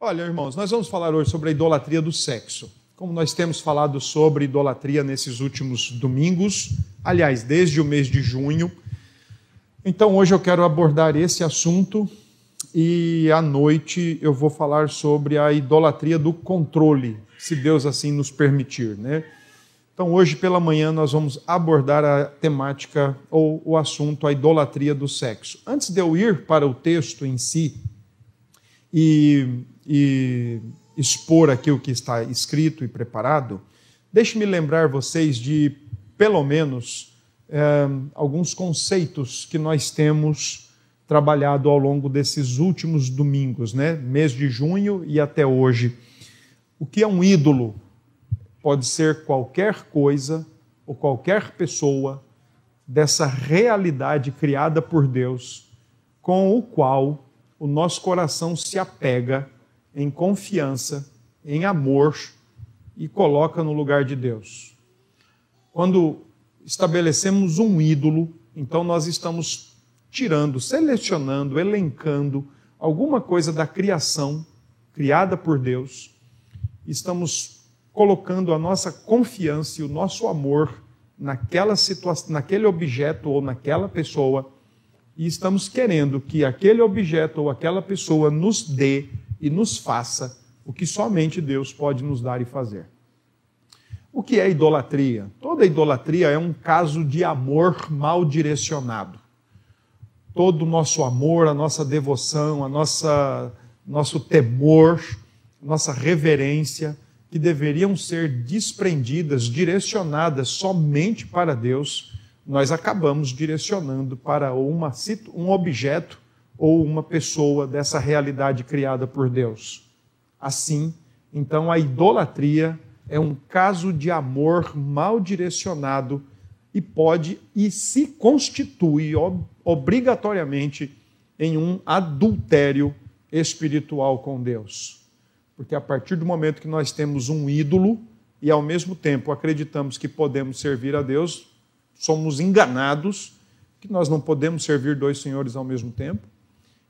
Olha, irmãos, nós vamos falar hoje sobre a idolatria do sexo. Como nós temos falado sobre idolatria nesses últimos domingos, aliás, desde o mês de junho. Então, hoje eu quero abordar esse assunto e à noite eu vou falar sobre a idolatria do controle, se Deus assim nos permitir, né? Então, hoje pela manhã nós vamos abordar a temática ou o assunto a idolatria do sexo. Antes de eu ir para o texto em si e e expor aqui o que está escrito e preparado, deixe-me lembrar vocês de, pelo menos, é, alguns conceitos que nós temos trabalhado ao longo desses últimos domingos, né? mês de junho e até hoje. O que é um ídolo? Pode ser qualquer coisa ou qualquer pessoa dessa realidade criada por Deus, com o qual o nosso coração se apega em confiança, em amor e coloca no lugar de Deus. Quando estabelecemos um ídolo, então nós estamos tirando, selecionando, elencando alguma coisa da criação criada por Deus, estamos colocando a nossa confiança e o nosso amor naquela situação, naquele objeto ou naquela pessoa, e estamos querendo que aquele objeto ou aquela pessoa nos dê e nos faça o que somente Deus pode nos dar e fazer. O que é idolatria? Toda idolatria é um caso de amor mal direcionado. Todo o nosso amor, a nossa devoção, a nossa nosso temor, nossa reverência, que deveriam ser desprendidas, direcionadas somente para Deus, nós acabamos direcionando para uma, um objeto ou uma pessoa dessa realidade criada por Deus. Assim, então a idolatria é um caso de amor mal direcionado e pode e se constitui obrigatoriamente em um adultério espiritual com Deus. Porque a partir do momento que nós temos um ídolo e ao mesmo tempo acreditamos que podemos servir a Deus, somos enganados que nós não podemos servir dois senhores ao mesmo tempo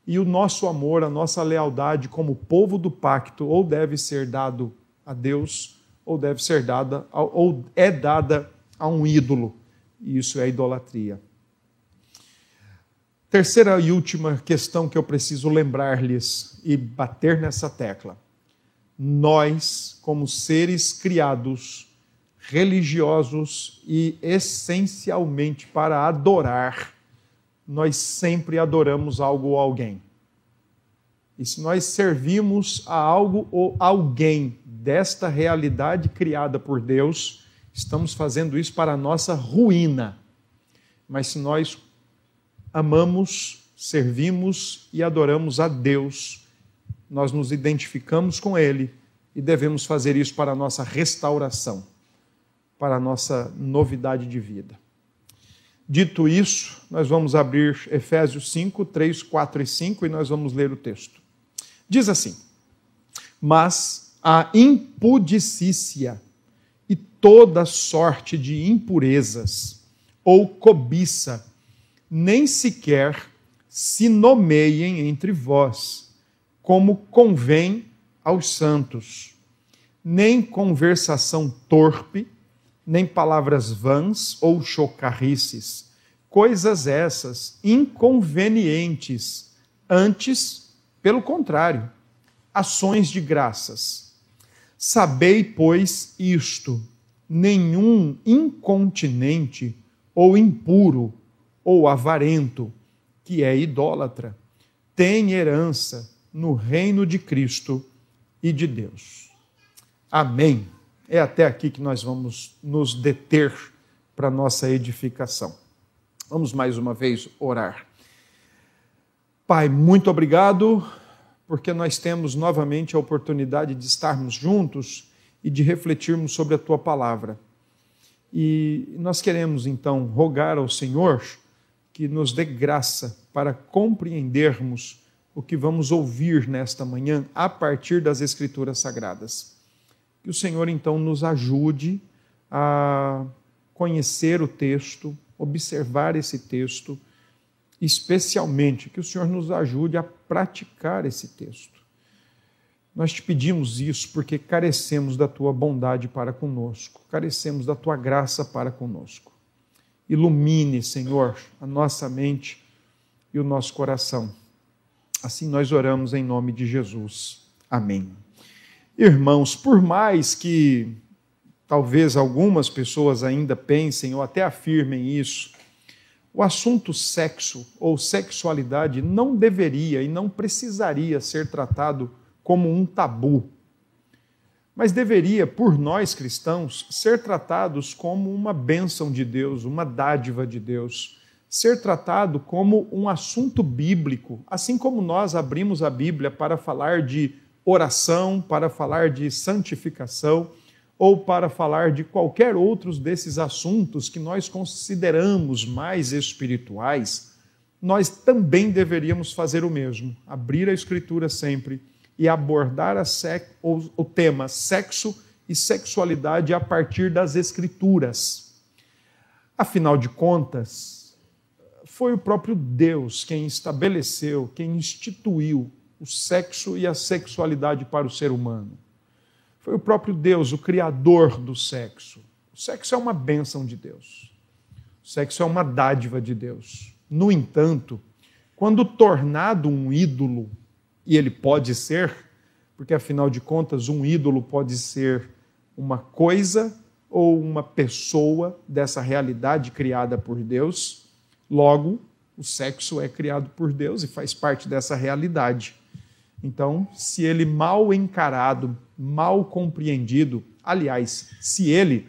e o nosso amor, a nossa lealdade como povo do pacto, ou deve ser dado a Deus, ou deve ser dada, ou é dada a um ídolo. E isso é idolatria. Terceira e última questão que eu preciso lembrar-lhes e bater nessa tecla. Nós, como seres criados, religiosos e essencialmente para adorar, nós sempre adoramos algo ou alguém. E se nós servimos a algo ou alguém desta realidade criada por Deus, estamos fazendo isso para a nossa ruína. Mas se nós amamos, servimos e adoramos a Deus, nós nos identificamos com Ele e devemos fazer isso para a nossa restauração, para a nossa novidade de vida. Dito isso, nós vamos abrir Efésios 5, 3, 4 e 5 e nós vamos ler o texto. Diz assim: Mas a impudicícia e toda sorte de impurezas ou cobiça nem sequer se nomeiem entre vós, como convém aos santos, nem conversação torpe, nem palavras vãs ou chocarrices, coisas essas inconvenientes, antes, pelo contrário, ações de graças. Sabei, pois, isto: nenhum incontinente ou impuro ou avarento, que é idólatra, tem herança no reino de Cristo e de Deus. Amém. É até aqui que nós vamos nos deter para nossa edificação. Vamos mais uma vez orar. Pai, muito obrigado, porque nós temos novamente a oportunidade de estarmos juntos e de refletirmos sobre a tua palavra. E nós queremos então rogar ao Senhor que nos dê graça para compreendermos o que vamos ouvir nesta manhã a partir das Escrituras Sagradas. Que o Senhor então nos ajude a conhecer o texto, observar esse texto, especialmente que o Senhor nos ajude a praticar esse texto. Nós te pedimos isso porque carecemos da tua bondade para conosco, carecemos da tua graça para conosco. Ilumine, Senhor, a nossa mente e o nosso coração. Assim nós oramos em nome de Jesus. Amém. Irmãos, por mais que talvez algumas pessoas ainda pensem ou até afirmem isso, o assunto sexo ou sexualidade não deveria e não precisaria ser tratado como um tabu, mas deveria, por nós cristãos, ser tratados como uma bênção de Deus, uma dádiva de Deus, ser tratado como um assunto bíblico, assim como nós abrimos a Bíblia para falar de oração, para falar de santificação ou para falar de qualquer outros desses assuntos que nós consideramos mais espirituais, nós também deveríamos fazer o mesmo, abrir a Escritura sempre e abordar o tema sexo e sexualidade a partir das Escrituras. Afinal de contas, foi o próprio Deus quem estabeleceu, quem instituiu o sexo e a sexualidade para o ser humano. Foi o próprio Deus, o criador do sexo. O sexo é uma bênção de Deus. O sexo é uma dádiva de Deus. No entanto, quando tornado um ídolo, e ele pode ser, porque afinal de contas, um ídolo pode ser uma coisa ou uma pessoa dessa realidade criada por Deus, logo, o sexo é criado por Deus e faz parte dessa realidade. Então, se ele mal encarado, mal compreendido, aliás, se ele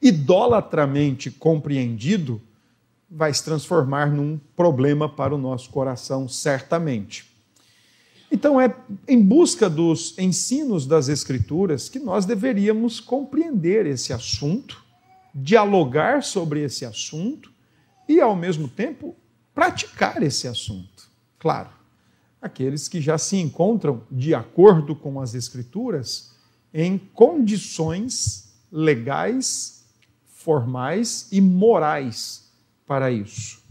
idolatramente compreendido, vai se transformar num problema para o nosso coração, certamente. Então, é em busca dos ensinos das Escrituras que nós deveríamos compreender esse assunto, dialogar sobre esse assunto e, ao mesmo tempo, praticar esse assunto. Claro, aqueles que já se encontram, de acordo com as Escrituras, em condições legais, formais e morais para isso.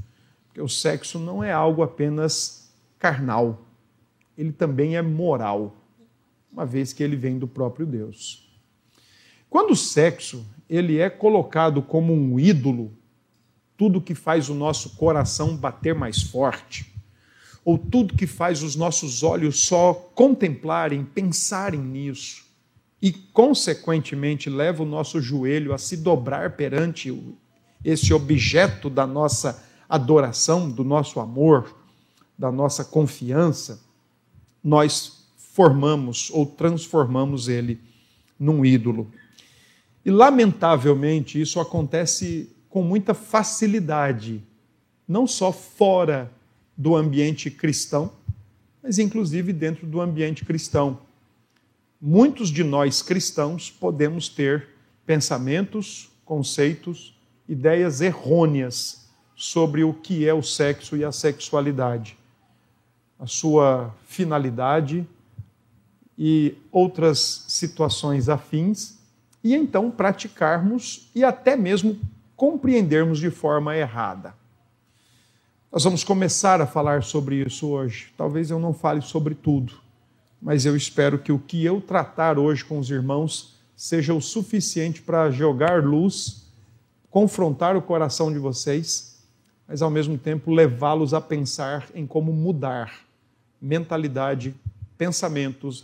Porque o sexo não é algo apenas carnal, ele também é moral, uma vez que ele vem do próprio Deus. Quando o sexo ele é colocado como um ídolo, tudo que faz o nosso coração bater mais forte, ou tudo que faz os nossos olhos só contemplarem, pensarem nisso, e consequentemente leva o nosso joelho a se dobrar perante esse objeto da nossa adoração, do nosso amor, da nossa confiança, nós formamos ou transformamos ele num ídolo. E lamentavelmente isso acontece com muita facilidade, não só fora do ambiente cristão, mas inclusive dentro do ambiente cristão. Muitos de nós cristãos podemos ter pensamentos, conceitos, ideias errôneas sobre o que é o sexo e a sexualidade, a sua finalidade e outras situações afins, e então praticarmos e até mesmo compreendermos de forma errada. Nós vamos começar a falar sobre isso hoje. Talvez eu não fale sobre tudo, mas eu espero que o que eu tratar hoje com os irmãos seja o suficiente para jogar luz, confrontar o coração de vocês, mas ao mesmo tempo levá-los a pensar em como mudar mentalidade, pensamentos,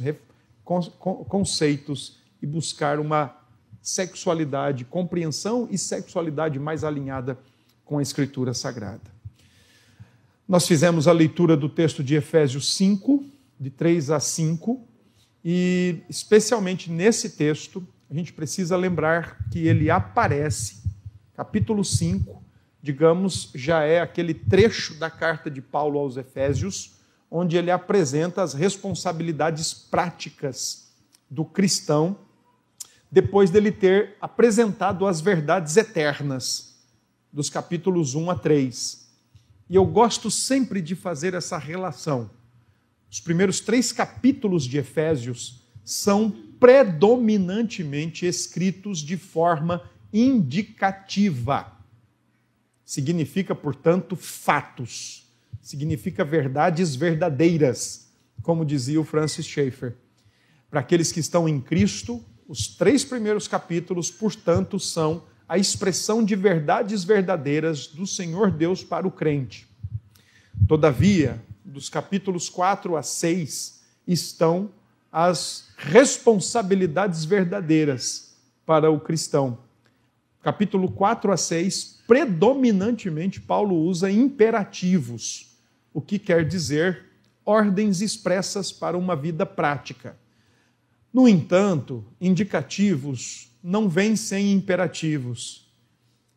conceitos e buscar uma sexualidade, compreensão e sexualidade mais alinhada com a Escritura Sagrada. Nós fizemos a leitura do texto de Efésios 5, de 3 a 5, e especialmente nesse texto, a gente precisa lembrar que ele aparece, capítulo 5, digamos, já é aquele trecho da carta de Paulo aos Efésios, onde ele apresenta as responsabilidades práticas do cristão, depois dele ter apresentado as verdades eternas, dos capítulos 1 a 3. E eu gosto sempre de fazer essa relação. Os primeiros três capítulos de Efésios são predominantemente escritos de forma indicativa. Significa, portanto, fatos. Significa verdades verdadeiras, como dizia o Francis Schaeffer. Para aqueles que estão em Cristo, os três primeiros capítulos, portanto, são a expressão de verdades verdadeiras do Senhor Deus para o crente. Todavia, dos capítulos 4 a 6 estão as responsabilidades verdadeiras para o cristão. Capítulo 4 a 6, predominantemente, Paulo usa imperativos, o que quer dizer ordens expressas para uma vida prática. No entanto, indicativos não vêm sem imperativos.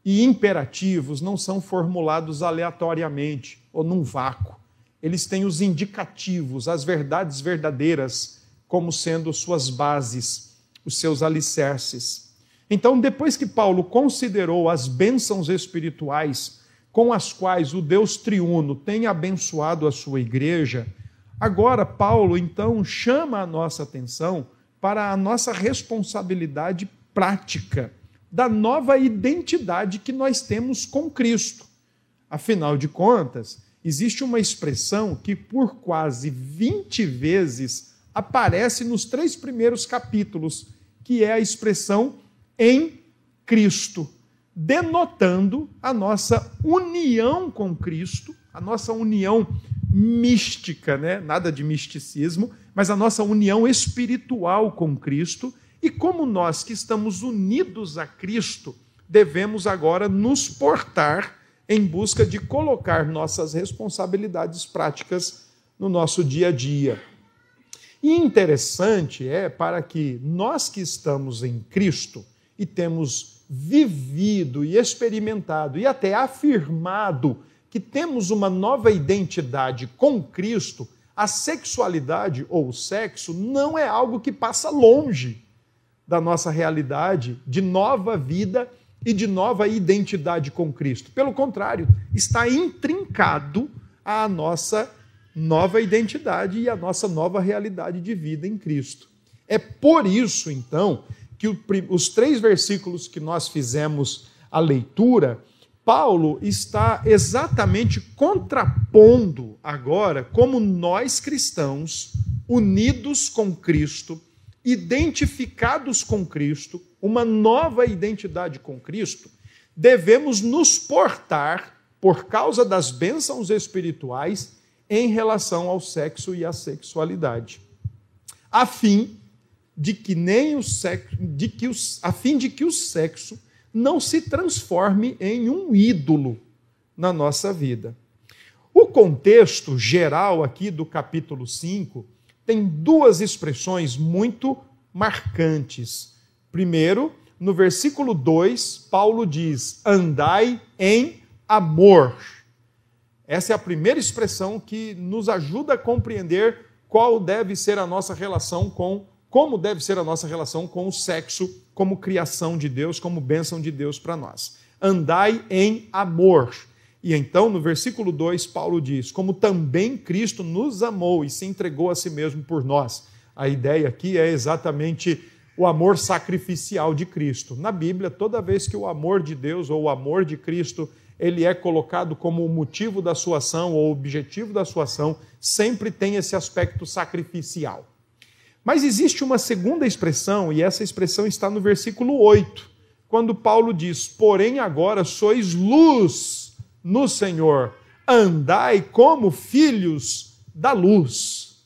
E imperativos não são formulados aleatoriamente ou num vácuo. Eles têm os indicativos, as verdades verdadeiras, como sendo suas bases, os seus alicerces. Então, depois que Paulo considerou as bênçãos espirituais com as quais o Deus triuno tem abençoado a sua igreja, agora Paulo então chama a nossa atenção para a nossa responsabilidade prática da nova identidade que nós temos com Cristo. Afinal de contas, existe uma expressão que por quase 20 vezes aparece nos três primeiros capítulos, que é a expressão em Cristo, denotando a nossa união com Cristo, a nossa união mística, né? nada de misticismo, mas a nossa união espiritual com Cristo. E como nós que estamos unidos a Cristo, devemos agora nos portar em busca de colocar nossas responsabilidades práticas no nosso dia a dia. E interessante é para que nós que estamos em Cristo e temos vivido e experimentado e até afirmado que temos uma nova identidade com Cristo, a sexualidade ou o sexo não é algo que passa longe da nossa realidade de nova vida e de nova identidade com Cristo. Pelo contrário, está intrincado à nossa nova identidade e à nossa nova realidade de vida em Cristo. É por isso, então, que os três versículos que nós fizemos a leitura Paulo está exatamente contrapondo agora como nós cristãos, unidos com Cristo, identificados com Cristo, uma nova identidade com Cristo, devemos nos portar por causa das bênçãos espirituais em relação ao sexo e à sexualidade, a fim de que nem o sexo, de que os, a fim de que o sexo não se transforme em um ídolo na nossa vida. O contexto geral aqui do capítulo 5 tem duas expressões muito marcantes. Primeiro, no versículo 2, Paulo diz: andai em amor. Essa é a primeira expressão que nos ajuda a compreender qual deve ser a nossa relação com como deve ser a nossa relação com o sexo como criação de Deus, como bênção de Deus para nós. Andai em amor. E então, no versículo 2, Paulo diz: Como também Cristo nos amou e se entregou a si mesmo por nós. A ideia aqui é exatamente o amor sacrificial de Cristo. Na Bíblia, toda vez que o amor de Deus ou o amor de Cristo ele é colocado como o motivo da sua ação ou o objetivo da sua ação, sempre tem esse aspecto sacrificial. Mas existe uma segunda expressão, e essa expressão está no versículo 8, quando Paulo diz: Porém, agora sois luz no Senhor, andai como filhos da luz.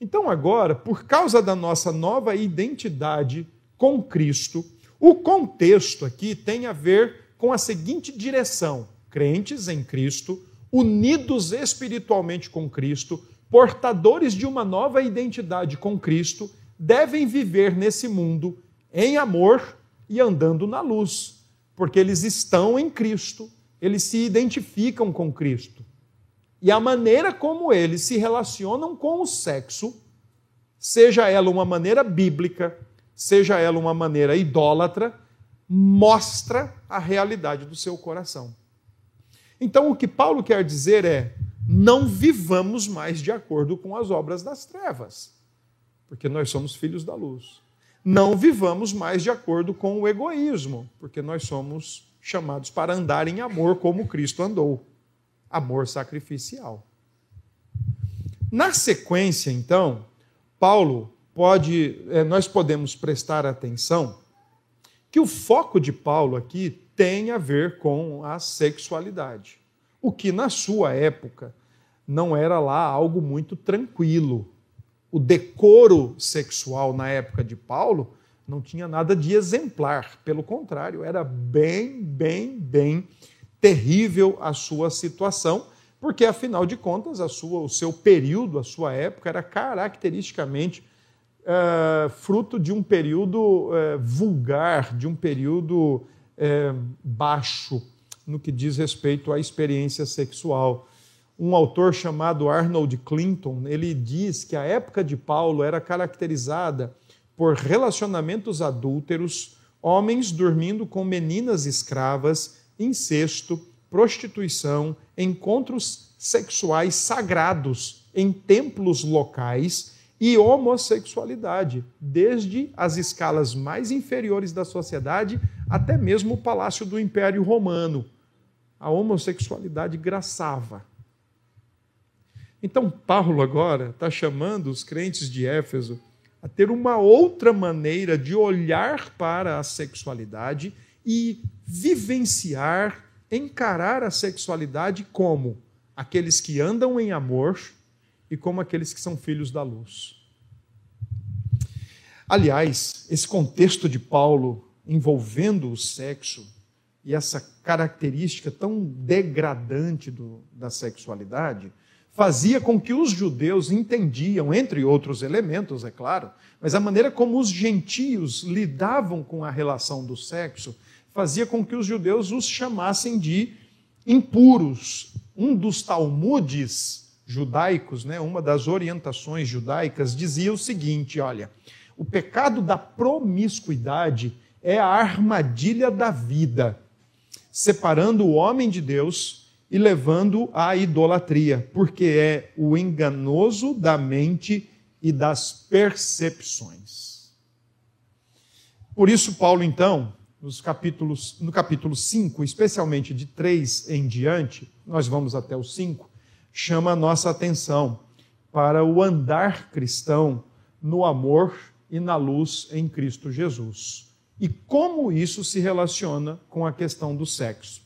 Então, agora, por causa da nossa nova identidade com Cristo, o contexto aqui tem a ver com a seguinte direção: crentes em Cristo, unidos espiritualmente com Cristo, portadores de uma nova identidade com Cristo, devem viver nesse mundo em amor e andando na luz, porque eles estão em Cristo, eles se identificam com Cristo. E a maneira como eles se relacionam com o sexo, seja ela uma maneira bíblica, seja ela uma maneira idólatra, mostra a realidade do seu coração. Então, o que Paulo quer dizer é: não vivamos mais de acordo com as obras das trevas, porque nós somos filhos da luz. Não vivamos mais de acordo com o egoísmo, porque nós somos chamados para andar em amor como Cristo andou amor sacrificial. Na sequência, então, Paulo pode, é, nós podemos prestar atenção que o foco de Paulo aqui tem a ver com a sexualidade, o que na sua época não era lá algo muito tranquilo. O decoro sexual na época de Paulo não tinha nada de exemplar, pelo contrário, era bem, bem, bem terrível a sua situação, porque afinal de contas, a sua, o seu período, a sua época era caracteristicamente uh, fruto de um período uh, vulgar, de um período uh, baixo no que diz respeito à experiência sexual. Um autor chamado Arnold Clinton, ele diz que a época de Paulo era caracterizada por relacionamentos adúlteros, homens dormindo com meninas escravas, incesto, prostituição, encontros sexuais sagrados em templos locais e homossexualidade, desde as escalas mais inferiores da sociedade até mesmo o palácio do Império Romano. A homossexualidade graçava. Então, Paulo agora está chamando os crentes de Éfeso a ter uma outra maneira de olhar para a sexualidade e vivenciar, encarar a sexualidade como aqueles que andam em amor e como aqueles que são filhos da luz. Aliás, esse contexto de Paulo envolvendo o sexo e essa característica tão degradante do, da sexualidade fazia com que os judeus entendiam, entre outros elementos, é claro, mas a maneira como os gentios lidavam com a relação do sexo fazia com que os judeus os chamassem de impuros. Um dos Talmudes judaicos, né, uma das orientações judaicas, dizia o seguinte: olha, o pecado da promiscuidade é a armadilha da vida, separando o homem de Deus e levando à idolatria, porque é o enganoso da mente e das percepções. Por isso, Paulo, então, nos capítulos, no capítulo 5, especialmente de 3 em diante, nós vamos até o 5, chama a nossa atenção para o andar cristão no amor e na luz em Cristo Jesus. E como isso se relaciona com a questão do sexo.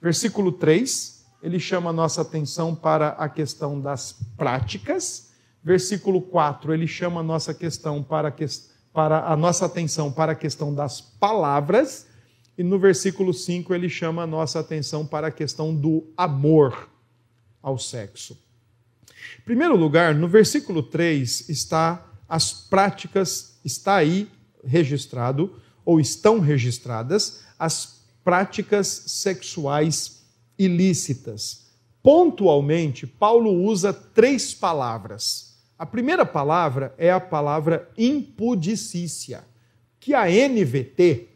Versículo 3 ele chama a nossa atenção para a questão das práticas. Versículo 4, ele chama a nossa questão para, que, para a nossa atenção para a questão das palavras. E no versículo 5, ele chama a nossa atenção para a questão do amor ao sexo. Em primeiro lugar, no versículo 3 está as práticas, está aí registrado, ou estão registradas, as práticas sexuais ilícitas. Pontualmente, Paulo usa três palavras. A primeira palavra é a palavra impudicícia, que a NVT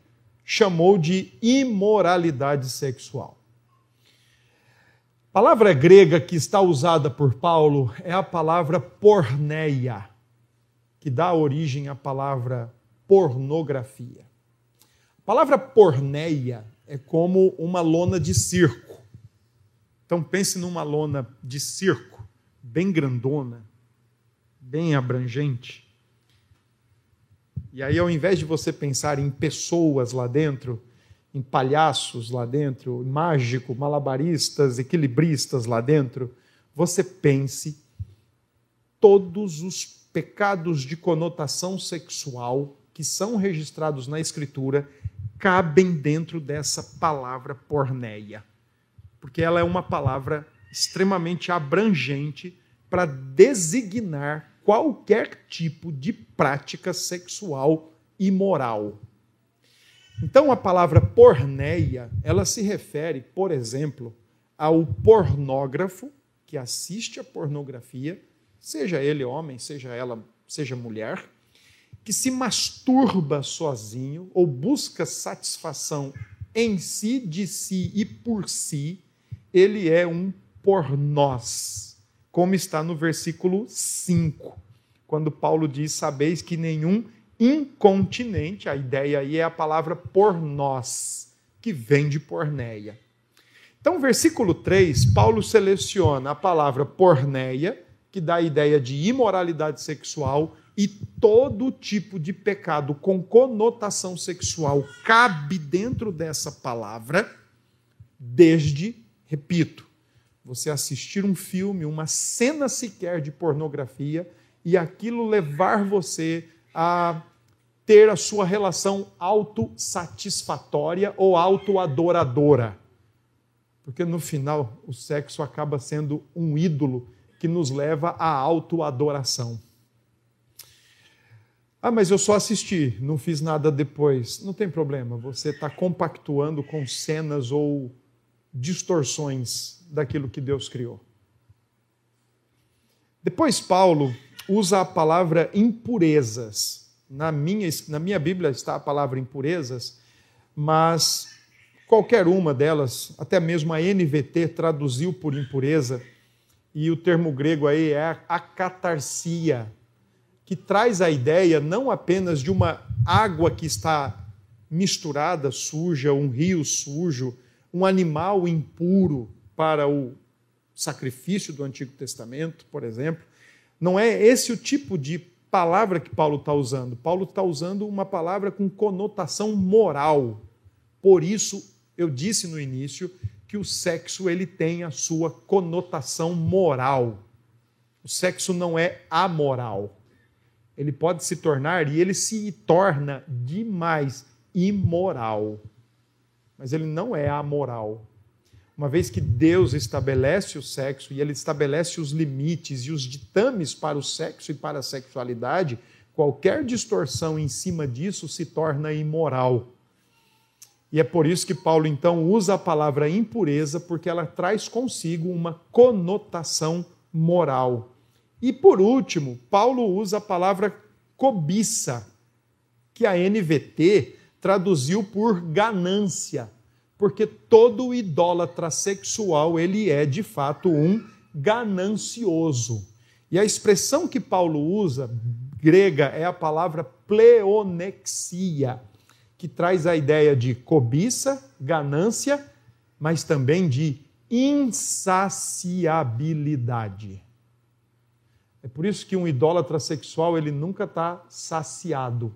chamou de imoralidade sexual. A palavra grega que está usada por Paulo é a palavra porneia, que dá origem à palavra pornografia. A palavra porneia é como uma lona de circo. Então pense numa lona de circo, bem grandona, bem abrangente. E aí, ao invés de você pensar em pessoas lá dentro, em palhaços lá dentro, mágico, malabaristas, equilibristas lá dentro, você pense todos os pecados de conotação sexual que são registrados na Escritura cabem dentro dessa palavra porneia porque ela é uma palavra extremamente abrangente para designar qualquer tipo de prática sexual imoral. Então a palavra porneia, ela se refere, por exemplo, ao pornógrafo que assiste a pornografia, seja ele homem, seja ela, seja mulher, que se masturba sozinho ou busca satisfação em si, de si e por si, ele é um por nós, como está no versículo 5, quando Paulo diz: Sabeis que nenhum incontinente, a ideia aí é a palavra por nós, que vem de porneia. Então, versículo 3, Paulo seleciona a palavra porneia, que dá a ideia de imoralidade sexual, E todo tipo de pecado com conotação sexual cabe dentro dessa palavra, desde, repito, você assistir um filme, uma cena sequer de pornografia e aquilo levar você a ter a sua relação autossatisfatória ou autoadoradora. Porque no final o sexo acaba sendo um ídolo que nos leva à autoadoração. Ah, mas eu só assisti, não fiz nada depois. Não tem problema, você está compactuando com cenas ou distorções daquilo que Deus criou. Depois, Paulo usa a palavra impurezas. Na minha, na minha Bíblia está a palavra impurezas, mas qualquer uma delas, até mesmo a NVT traduziu por impureza, e o termo grego aí é a catarsia, que traz a ideia não apenas de uma água que está misturada, suja, um rio sujo, um animal impuro para o sacrifício do Antigo Testamento, por exemplo. Não é esse o tipo de palavra que Paulo está usando. Paulo está usando uma palavra com conotação moral. Por isso, eu disse no início que o sexo ele tem a sua conotação moral. O sexo não é amoral ele pode se tornar, e ele se torna demais imoral. Mas ele não é amoral. Uma vez que Deus estabelece o sexo e ele estabelece os limites e os ditames para o sexo e para a sexualidade, qualquer distorção em cima disso se torna imoral. E é por isso que Paulo então usa a palavra impureza, porque ela traz consigo uma conotação moral. E por último, Paulo usa a palavra cobiça, que a NVT traduziu por ganância, porque todo idólatra sexual ele é de fato um ganancioso. E a expressão que Paulo usa, grega, é a palavra pleonexia, que traz a ideia de cobiça, ganância, mas também de insaciabilidade. É por isso que um idólatra sexual ele nunca está saciado.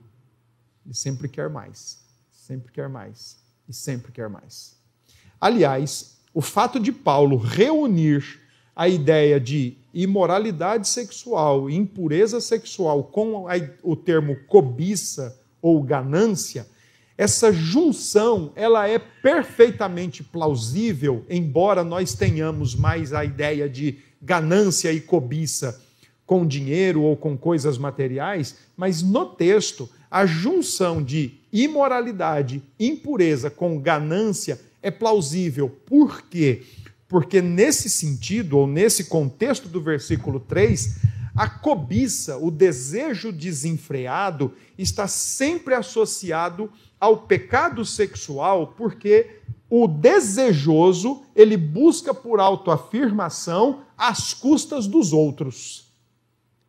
Ele sempre quer mais, sempre quer mais e sempre quer mais. Aliás, o fato de Paulo reunir a ideia de imoralidade sexual, impureza sexual com o termo cobiça ou ganância, essa junção, ela é perfeitamente plausível, embora nós tenhamos mais a ideia de ganância e cobiça com dinheiro ou com coisas materiais, mas no texto, a junção de imoralidade, impureza com ganância é plausível. Por quê? Porque nesse sentido, ou nesse contexto do versículo 3, a cobiça, o desejo desenfreado, está sempre associado ao pecado sexual, porque o desejoso, ele busca por autoafirmação às custas dos outros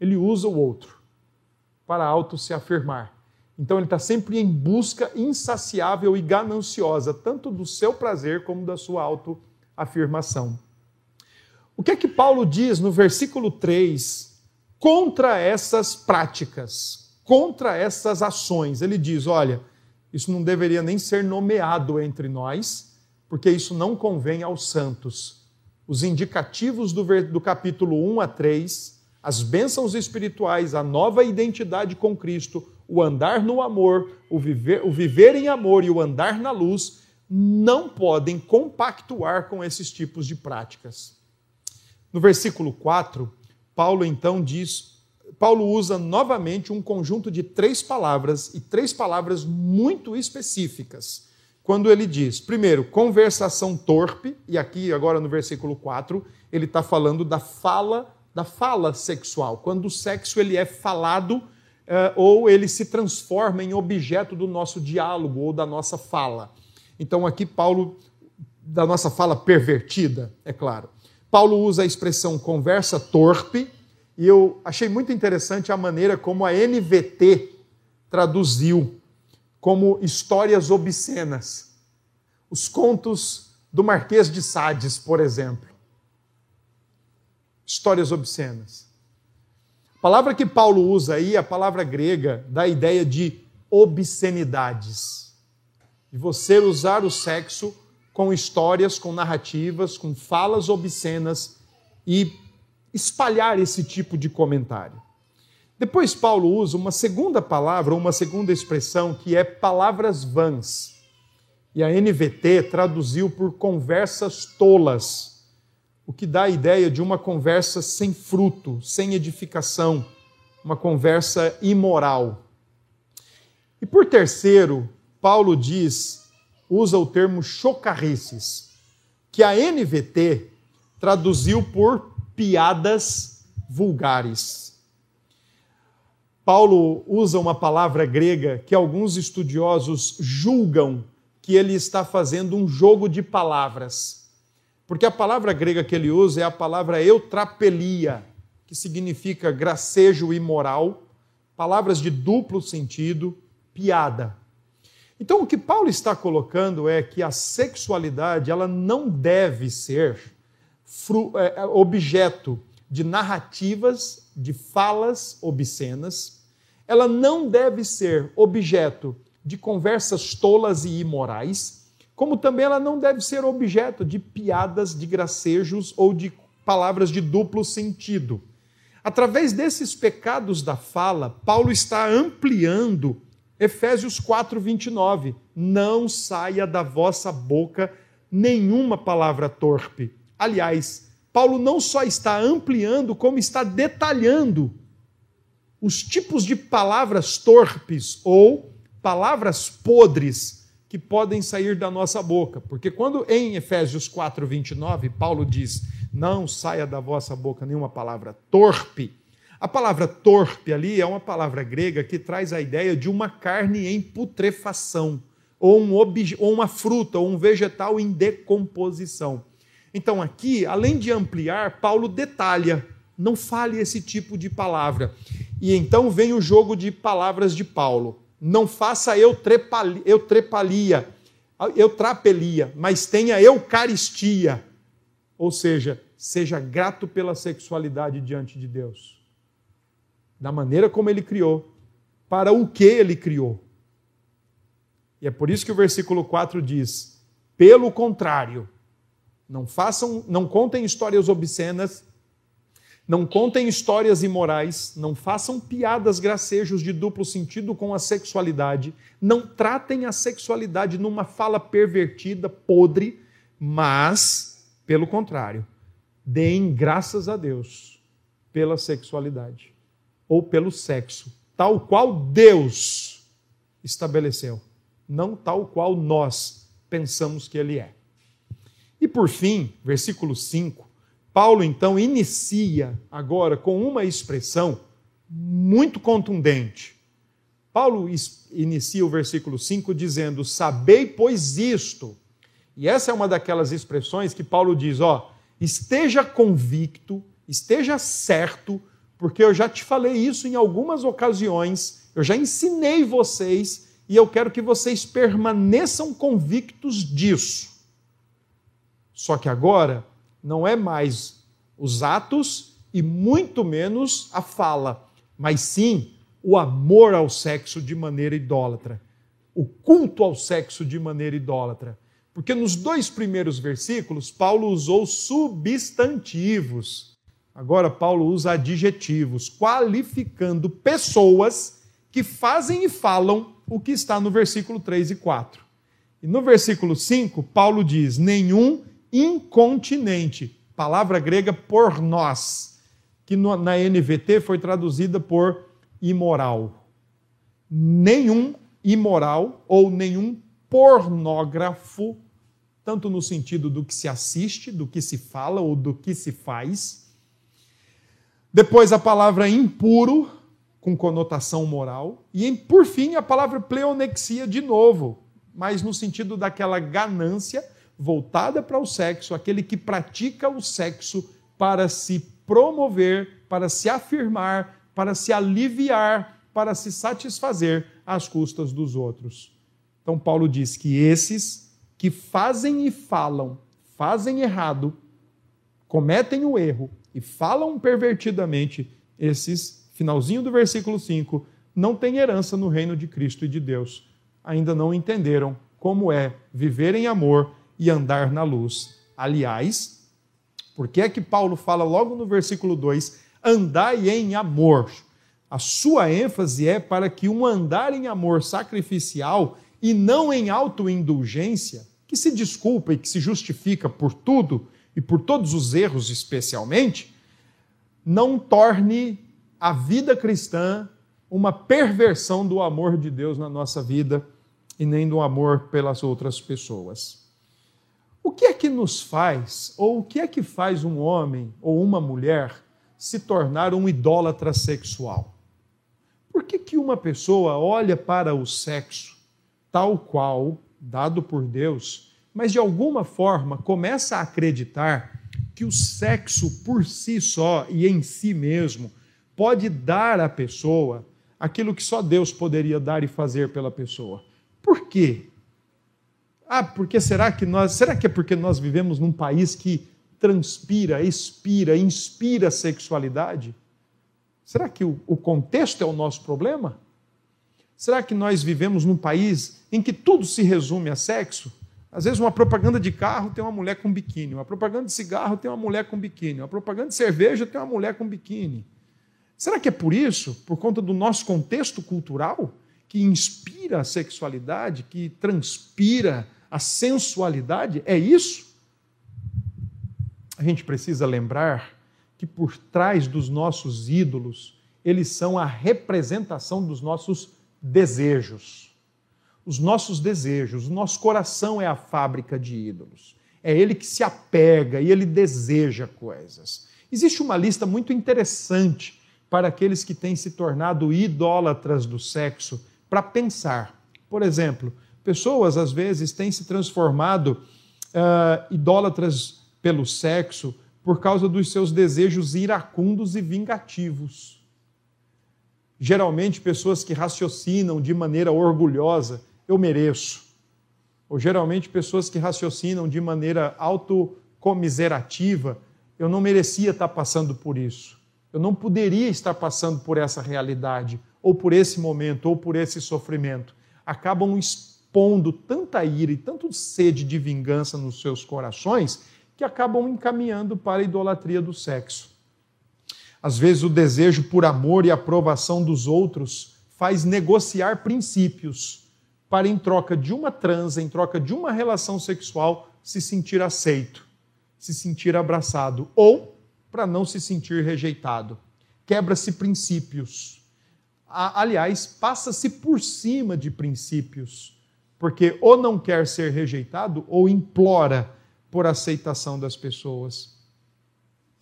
ele usa o outro para auto se afirmar. Então ele está sempre em busca insaciável e gananciosa, tanto do seu prazer como da sua autoafirmação. O que é que Paulo diz no versículo 3 contra essas práticas, contra essas ações? Ele diz: olha, isso não deveria nem ser nomeado entre nós, porque isso não convém aos santos. Os indicativos do, do capítulo 1 a 3 as bênçãos espirituais, a nova identidade com Cristo, o andar no amor, o viver, o viver em amor e o andar na luz, não podem compactuar com esses tipos de práticas. No versículo 4, Paulo então diz, Paulo usa novamente um conjunto de três palavras e três palavras muito específicas. Quando ele diz, primeiro, conversação torpe, e aqui agora no versículo 4, ele está falando da fala da fala sexual, quando o sexo ele é falado uh, ou ele se transforma em objeto do nosso diálogo ou da nossa fala. Então aqui Paulo da nossa fala pervertida, é claro. Paulo usa a expressão conversa torpe e eu achei muito interessante a maneira como a NVT traduziu como histórias obscenas. Os contos do Marquês de Sades, por exemplo histórias obscenas. A palavra que Paulo usa aí, a palavra grega, dá a ideia de obscenidades. De você usar o sexo com histórias, com narrativas, com falas obscenas e espalhar esse tipo de comentário. Depois, Paulo usa uma segunda palavra, uma segunda expressão, que é palavras vãs. E a NVT traduziu por conversas tolas, o que dá a ideia de uma conversa sem fruto, sem edificação, uma conversa imoral. E por terceiro, Paulo diz, usa o termo chocarrices, que a NVT traduziu por piadas vulgares. Paulo usa uma palavra grega que alguns estudiosos julgam que ele está fazendo um jogo de palavras. Porque a palavra grega que ele usa é a palavra eutrapelia, que significa gracejo imoral, palavras de duplo sentido, piada. Então o que Paulo está colocando é que a sexualidade ela não deve ser é, é, objeto de narrativas, de falas obscenas, ela não deve ser objeto de conversas tolas e imorais, como também ela não deve ser objeto de piadas, de gracejos ou de palavras de duplo sentido. Através desses pecados da fala, Paulo está ampliando Efésios 4, 29. Não saia da vossa boca nenhuma palavra torpe Aliás, Paulo não só está ampliando, como está detalhando os tipos de palavras torpes ou palavras podres que podem sair da nossa boca. Porque quando em Efésios 4, 29, Paulo diz: Não saia da vossa boca nenhuma palavra torpe. A palavra torpe ali é uma palavra grega que traz a ideia de uma carne em putrefação, ou, um ou uma fruta, ou um vegetal em decomposição. Então, aqui, além de ampliar, Paulo detalha, não fale esse tipo de palavra. E então vem o jogo de palavras de Paulo. Não faça eutrepalia, eutrapelia, mas tenha eucaristia. Ou seja, seja grato pela sexualidade diante de Deus. Da maneira como ele criou, para o que ele criou. E é por isso que o versículo 4 diz: pelo contrário, não façam, não contem histórias obscenas, não contem histórias imorais, não façam piadas, gracejos de duplo sentido com a sexualidade, não tratem a sexualidade numa fala pervertida, podre, mas, pelo contrário, deem graças a Deus pela sexualidade ou pelo sexo, tal qual Deus estabeleceu, não tal qual nós pensamos que ele é. E por fim, versículo 5, Paulo então inicia agora com uma expressão muito contundente. Paulo inicia o versículo 5 dizendo: Sabei, pois isto. E essa é uma daquelas expressões que Paulo diz: ó, esteja convicto, esteja certo, porque eu já te falei isso em algumas ocasiões, eu já ensinei vocês e eu quero que vocês permaneçam convictos disso. Só que agora não é mais os atos e muito menos a fala, mas sim o amor ao sexo de maneira idólatra, o culto ao sexo de maneira idólatra. Porque nos dois primeiros versículos, Paulo usou substantivos. Agora, Paulo usa adjetivos, qualificando pessoas que fazem e falam o que está no versículo 3 e 4. E no versículo 5, Paulo diz: nenhum incontinente, palavra grega por nós, que na NVT foi traduzida por imoral. Nenhum imoral ou nenhum pornógrafo, tanto no sentido do que se assiste, do que se fala ou do que se faz. Depois a palavra impuro, com conotação moral. E por fim a palavra pleonexia de novo, mas no sentido daquela ganância voltada para o sexo, aquele que pratica o sexo para se promover, para se afirmar, para se aliviar, para se satisfazer às custas dos outros. Então, Paulo diz que esses que fazem e falam, fazem errado, cometem o erro e falam pervertidamente, esses finalzinho do versículo 5, não têm herança no reino de Cristo e de Deus. Ainda não entenderam como é viver em amor e andar na luz. Aliás, por que é que Paulo fala logo no versículo 2, andai em amor? A sua ênfase é para que um andar em amor sacrificial e não em autoindulgência, que se desculpa e que se justifica por tudo e por todos os erros especialmente, não torne a vida cristã uma perversão do amor de Deus na nossa vida e nem do amor pelas outras pessoas. O que é que nos faz, ou o que é que faz um homem ou uma mulher se tornar um idólatra sexual? Por que, que uma pessoa olha para o sexo tal qual, dado por Deus, mas de alguma forma começa a acreditar que o sexo por si só e em si mesmo pode dar à pessoa aquilo que só Deus poderia dar e fazer pela pessoa. Por quê? Ah, porque será que nós, será que é porque nós vivemos num país que transpira, expira, inspira sexualidade? Será que o, o contexto é o nosso problema? Será que nós vivemos num país em que tudo se resume a sexo? Às vezes, uma propaganda de carro tem uma mulher com biquíni, uma propaganda de cigarro tem uma mulher com biquíni, uma propaganda de cerveja tem uma mulher com biquíni. Será que é por isso, por conta do nosso contexto cultural, que inspira a sexualidade, que transpira a sensualidade? É isso? A gente precisa lembrar que por trás dos nossos ídolos, eles são a representação dos nossos desejos os nossos desejos. O nosso coração é a fábrica de ídolos. É ele que se apega e ele deseja coisas. Existe uma lista muito interessante para aqueles que têm se tornado idólatras do sexo para pensar. Por exemplo, pessoas às vezes têm se transformado uh, idólatras pelo sexo por causa dos seus desejos iracundos e vingativos. Geralmente, pessoas que raciocinam de maneira orgulhosa eu mereço. Ou geralmente pessoas que raciocinam de maneira autocomiserativa, eu não merecia estar passando por isso. Eu não poderia estar passando por essa realidade, ou por esse momento, ou por esse sofrimento. Acabam expondo tanta ira e tanta sede de vingança nos seus corações que acabam encaminhando para a idolatria do sexo. Às vezes, o desejo por amor e aprovação dos outros faz negociar princípios para, em troca de uma transa, em troca de uma relação sexual, se sentir aceito, se sentir abraçado, ou para não se sentir rejeitado. Quebra-se princípios. Aliás, passa-se por cima de princípios, porque ou não quer ser rejeitado ou implora por aceitação das pessoas.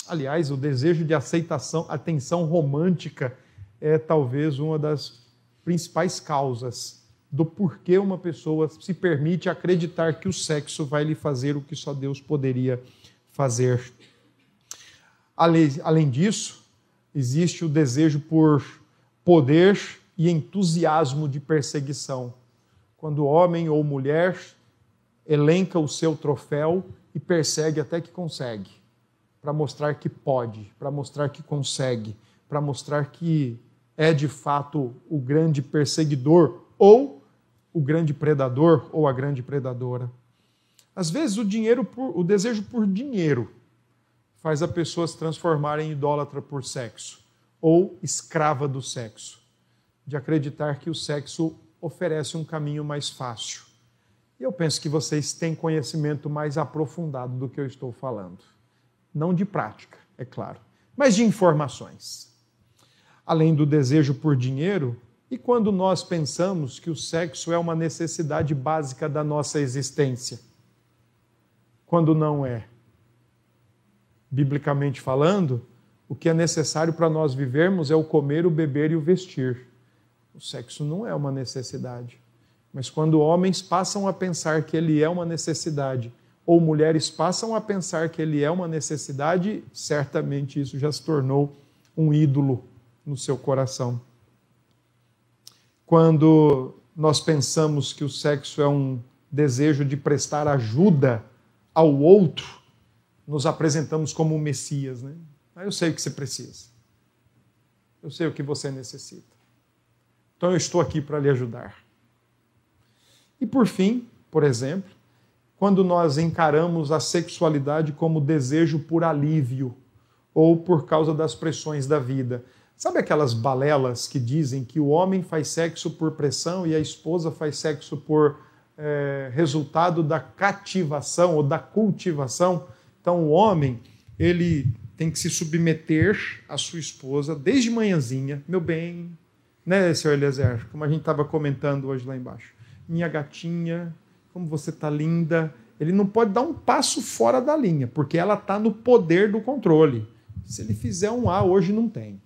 Aliás, o desejo de aceitação, atenção romântica, é talvez uma das principais causas do porquê uma pessoa se permite acreditar que o sexo vai lhe fazer o que só Deus poderia fazer. Além disso, existe o desejo por poder e entusiasmo de perseguição. Quando homem ou mulher elenca o seu troféu e persegue até que consegue, para mostrar que pode, para mostrar que consegue, para mostrar que é de fato o grande perseguidor ou o grande predador ou a grande predadora. Às vezes o dinheiro, por, o desejo por dinheiro faz a pessoa se transformar em idólatra por sexo ou escrava do sexo, de acreditar que o sexo oferece um caminho mais fácil. E eu penso que vocês têm conhecimento mais aprofundado do que eu estou falando. Não de prática, é claro, mas de informações. Além do desejo por dinheiro, e quando nós pensamos que o sexo é uma necessidade básica da nossa existência? Quando não é? Biblicamente falando, o que é necessário para nós vivermos é o comer, o beber e o vestir. O sexo não é uma necessidade. Mas quando homens passam a pensar que ele é uma necessidade, ou mulheres passam a pensar que ele é uma necessidade, certamente isso já se tornou um ídolo no seu coração quando nós pensamos que o sexo é um desejo de prestar ajuda ao outro, nos apresentamos como Messias. Né? Eu sei o que você precisa. Eu sei o que você necessita. Então eu estou aqui para lhe ajudar. E por fim, por exemplo, quando nós encaramos a sexualidade como desejo por alívio ou por causa das pressões da vida. Sabe aquelas balelas que dizem que o homem faz sexo por pressão e a esposa faz sexo por é, resultado da cativação ou da cultivação? Então o homem, ele tem que se submeter à sua esposa desde manhãzinha, meu bem, né, senhor Eliezer? Como a gente estava comentando hoje lá embaixo. Minha gatinha, como você está linda. Ele não pode dar um passo fora da linha, porque ela está no poder do controle. Se ele fizer um A, hoje não tem.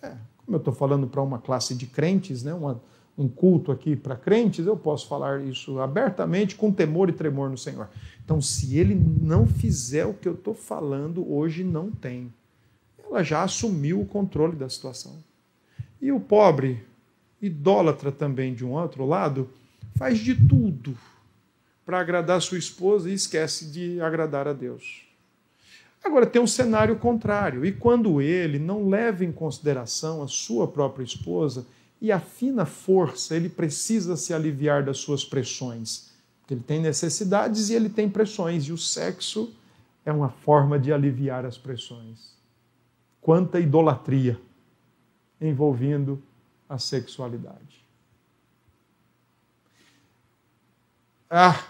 É, como eu estou falando para uma classe de crentes, né, uma, um culto aqui para crentes, eu posso falar isso abertamente, com temor e tremor no Senhor. Então, se ele não fizer o que eu estou falando, hoje não tem. Ela já assumiu o controle da situação. E o pobre, idólatra também de um outro lado, faz de tudo para agradar sua esposa e esquece de agradar a Deus. Agora, tem um cenário contrário, e quando ele não leva em consideração a sua própria esposa e afina força, ele precisa se aliviar das suas pressões. Ele tem necessidades e ele tem pressões, e o sexo é uma forma de aliviar as pressões. Quanta idolatria envolvendo a sexualidade. Ah,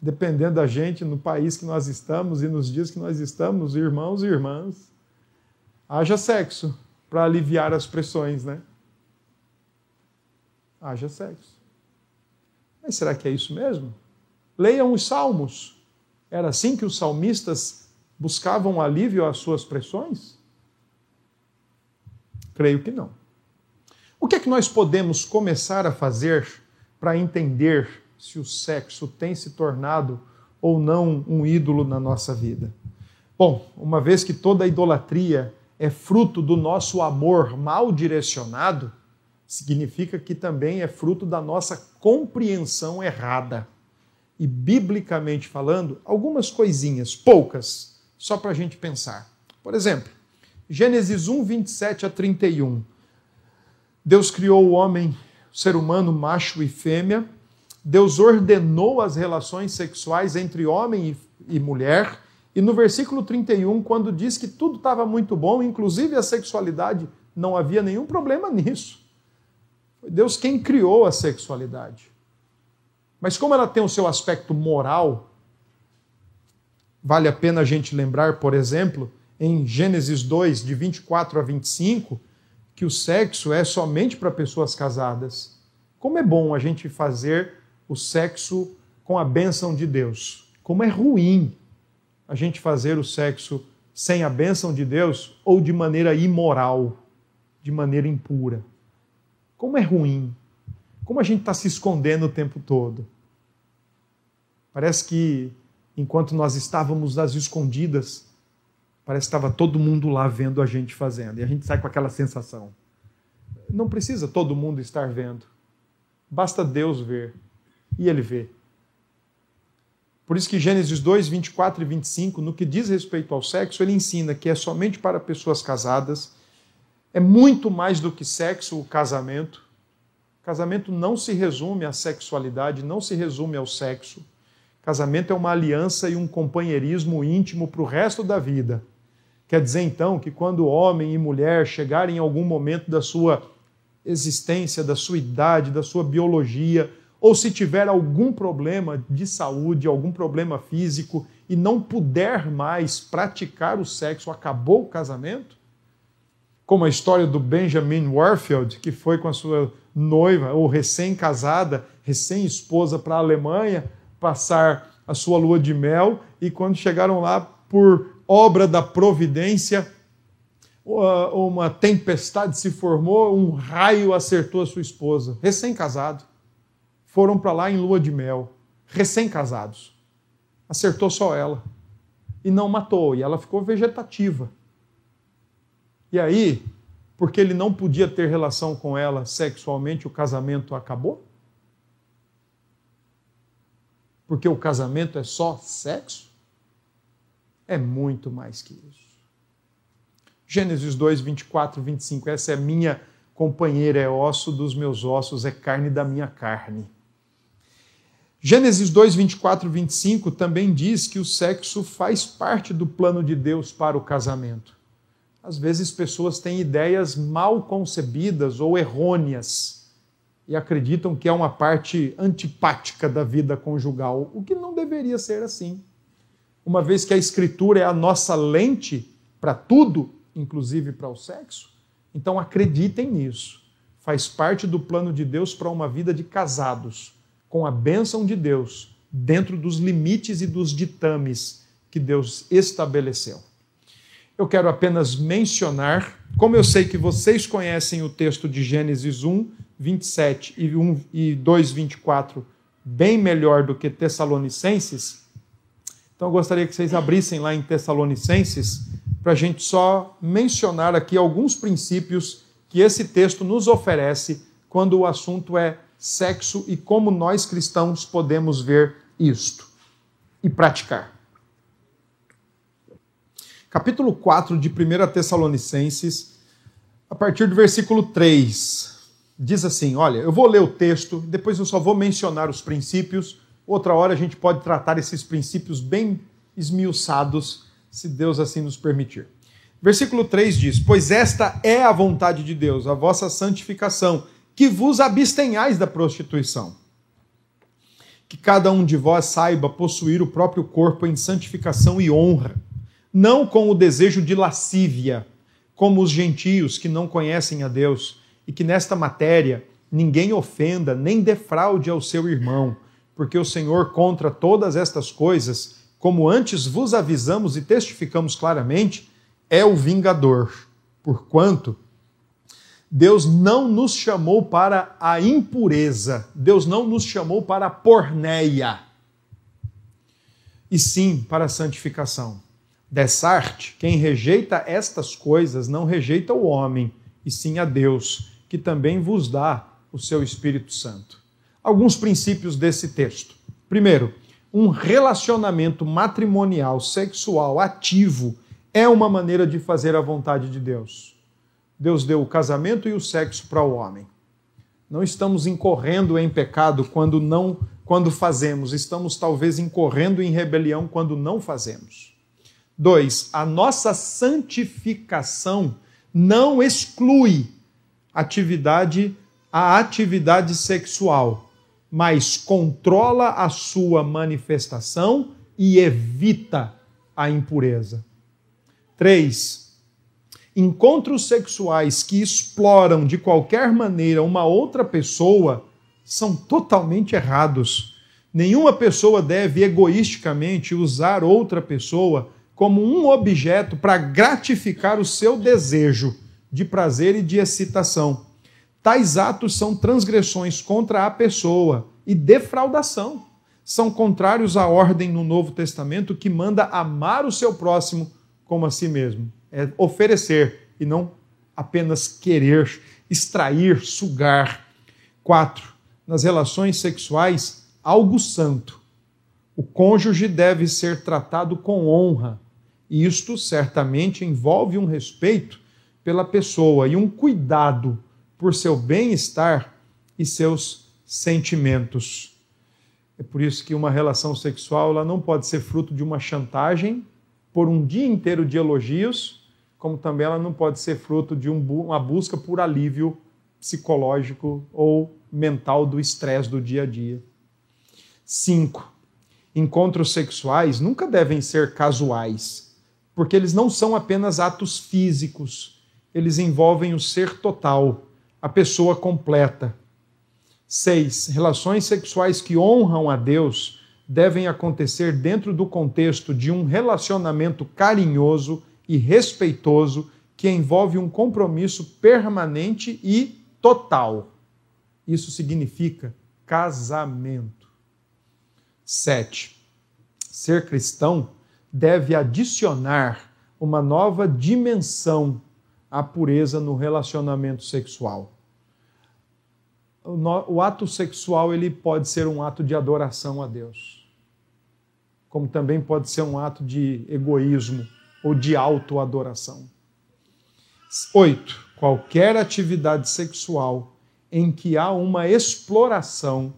dependendo da gente, no país que nós estamos e nos dias que nós estamos, irmãos e irmãs, haja sexo para aliviar as pressões, né? Haja sexo. Mas será que é isso mesmo? Leiam os salmos. Era assim que os salmistas buscavam alívio às suas pressões? Creio que não. O que é que nós podemos começar a fazer para entender se o sexo tem se tornado ou não um ídolo na nossa vida. Bom, uma vez que toda idolatria é fruto do nosso amor mal direcionado, significa que também é fruto da nossa compreensão errada. E, biblicamente falando, algumas coisinhas, poucas, só para a gente pensar. Por exemplo, Gênesis 1, 27 a 31. Deus criou o homem, o ser humano, macho e fêmea, Deus ordenou as relações sexuais entre homem e mulher. E no versículo 31, quando diz que tudo estava muito bom, inclusive a sexualidade, não havia nenhum problema nisso. Deus quem criou a sexualidade. Mas como ela tem o seu aspecto moral, vale a pena a gente lembrar, por exemplo, em Gênesis 2, de 24 a 25, que o sexo é somente para pessoas casadas. Como é bom a gente fazer o sexo com a bênção de Deus. Como é ruim a gente fazer o sexo sem a bênção de Deus ou de maneira imoral, de maneira impura. Como é ruim. Como a gente está se escondendo o tempo todo. Parece que enquanto nós estávamos nas escondidas, parece que estava todo mundo lá vendo a gente fazendo. E a gente sai com aquela sensação. Não precisa todo mundo estar vendo. Basta Deus ver e ele vê. Por isso que Gênesis 2, 24 e 25, no que diz respeito ao sexo, ele ensina que é somente para pessoas casadas, é muito mais do que sexo o casamento. Casamento não se resume à sexualidade, não se resume ao sexo. Casamento é uma aliança e um companheirismo íntimo para o resto da vida. Quer dizer então que quando homem e mulher chegarem em algum momento da sua existência, da sua idade, da sua biologia, ou se tiver algum problema de saúde, algum problema físico e não puder mais praticar o sexo, acabou o casamento? Como a história do Benjamin Warfield, que foi com a sua noiva ou recém-casada, recém-esposa para a Alemanha, passar a sua lua de mel e quando chegaram lá por obra da providência, uma tempestade se formou, um raio acertou a sua esposa, recém-casado foram para lá em lua de mel, recém-casados. Acertou só ela. E não matou, e ela ficou vegetativa. E aí, porque ele não podia ter relação com ela sexualmente, o casamento acabou? Porque o casamento é só sexo? É muito mais que isso. Gênesis 2, 24, 25. Essa é minha companheira, é osso dos meus ossos, é carne da minha carne. Gênesis 2, 24, 25 também diz que o sexo faz parte do plano de Deus para o casamento. Às vezes, pessoas têm ideias mal concebidas ou errôneas e acreditam que é uma parte antipática da vida conjugal, o que não deveria ser assim. Uma vez que a Escritura é a nossa lente para tudo, inclusive para o sexo, então acreditem nisso. Faz parte do plano de Deus para uma vida de casados, com a bênção de Deus, dentro dos limites e dos ditames que Deus estabeleceu. Eu quero apenas mencionar, como eu sei que vocês conhecem o texto de Gênesis 1, 27 e, 1, e 2, 24 bem melhor do que Tessalonicenses, então eu gostaria que vocês abrissem lá em Tessalonicenses para a gente só mencionar aqui alguns princípios que esse texto nos oferece quando o assunto é sexo e como nós cristãos podemos ver isto e praticar. Capítulo 4 de 1 Tessalonicenses, a partir do versículo 3, diz assim: Olha, eu vou ler o texto, depois eu só vou mencionar os princípios. Outra hora a gente pode tratar esses princípios bem esmiuçados se Deus assim nos permitir. Versículo 3 diz: Pois esta é a vontade de Deus, a vossa santificação, que vos abstenhais da prostituição. Que cada um de vós saiba possuir o próprio corpo em santificação e honra, não com o desejo de lascívia, como os gentios que não conhecem a Deus, e que nesta matéria ninguém ofenda nem defraude ao seu irmão, porque o Senhor contra todas estas coisas como antes vos avisamos e testificamos claramente, é o vingador. Porquanto Deus não nos chamou para a impureza, Deus não nos chamou para a porneia, e sim para a santificação. Dessa arte, quem rejeita estas coisas não rejeita o homem, e sim a Deus, que também vos dá o seu Espírito Santo. Alguns princípios desse texto. Primeiro, um relacionamento matrimonial, sexual, ativo, é uma maneira de fazer a vontade de Deus. Deus deu o casamento e o sexo para o homem. Não estamos incorrendo em pecado quando não quando fazemos, estamos talvez incorrendo em rebelião quando não fazemos. Dois, a nossa santificação não exclui atividade a atividade sexual mas controla a sua manifestação e evita a impureza. 3. Encontros sexuais que exploram de qualquer maneira uma outra pessoa são totalmente errados. Nenhuma pessoa deve egoisticamente usar outra pessoa como um objeto para gratificar o seu desejo de prazer e de excitação. Tais atos são transgressões contra a pessoa e defraudação. São contrários à ordem no Novo Testamento que manda amar o seu próximo como a si mesmo. É oferecer e não apenas querer, extrair, sugar. Quatro, nas relações sexuais, algo santo. O cônjuge deve ser tratado com honra. Isto certamente envolve um respeito pela pessoa e um cuidado por seu bem-estar e seus sentimentos. É por isso que uma relação sexual ela não pode ser fruto de uma chantagem por um dia inteiro de elogios, como também ela não pode ser fruto de uma busca por alívio psicológico ou mental do estresse do dia a dia. 5. Encontros sexuais nunca devem ser casuais, porque eles não são apenas atos físicos, eles envolvem o ser total a pessoa completa. Seis, relações sexuais que honram a Deus devem acontecer dentro do contexto de um relacionamento carinhoso e respeitoso que envolve um compromisso permanente e total. Isso significa casamento. Sete, ser cristão deve adicionar uma nova dimensão à pureza no relacionamento sexual o ato sexual ele pode ser um ato de adoração a Deus, como também pode ser um ato de egoísmo ou de autoadoração. Oito, qualquer atividade sexual em que há uma exploração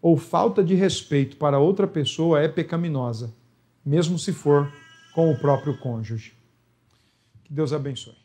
ou falta de respeito para outra pessoa é pecaminosa, mesmo se for com o próprio cônjuge. Que Deus abençoe.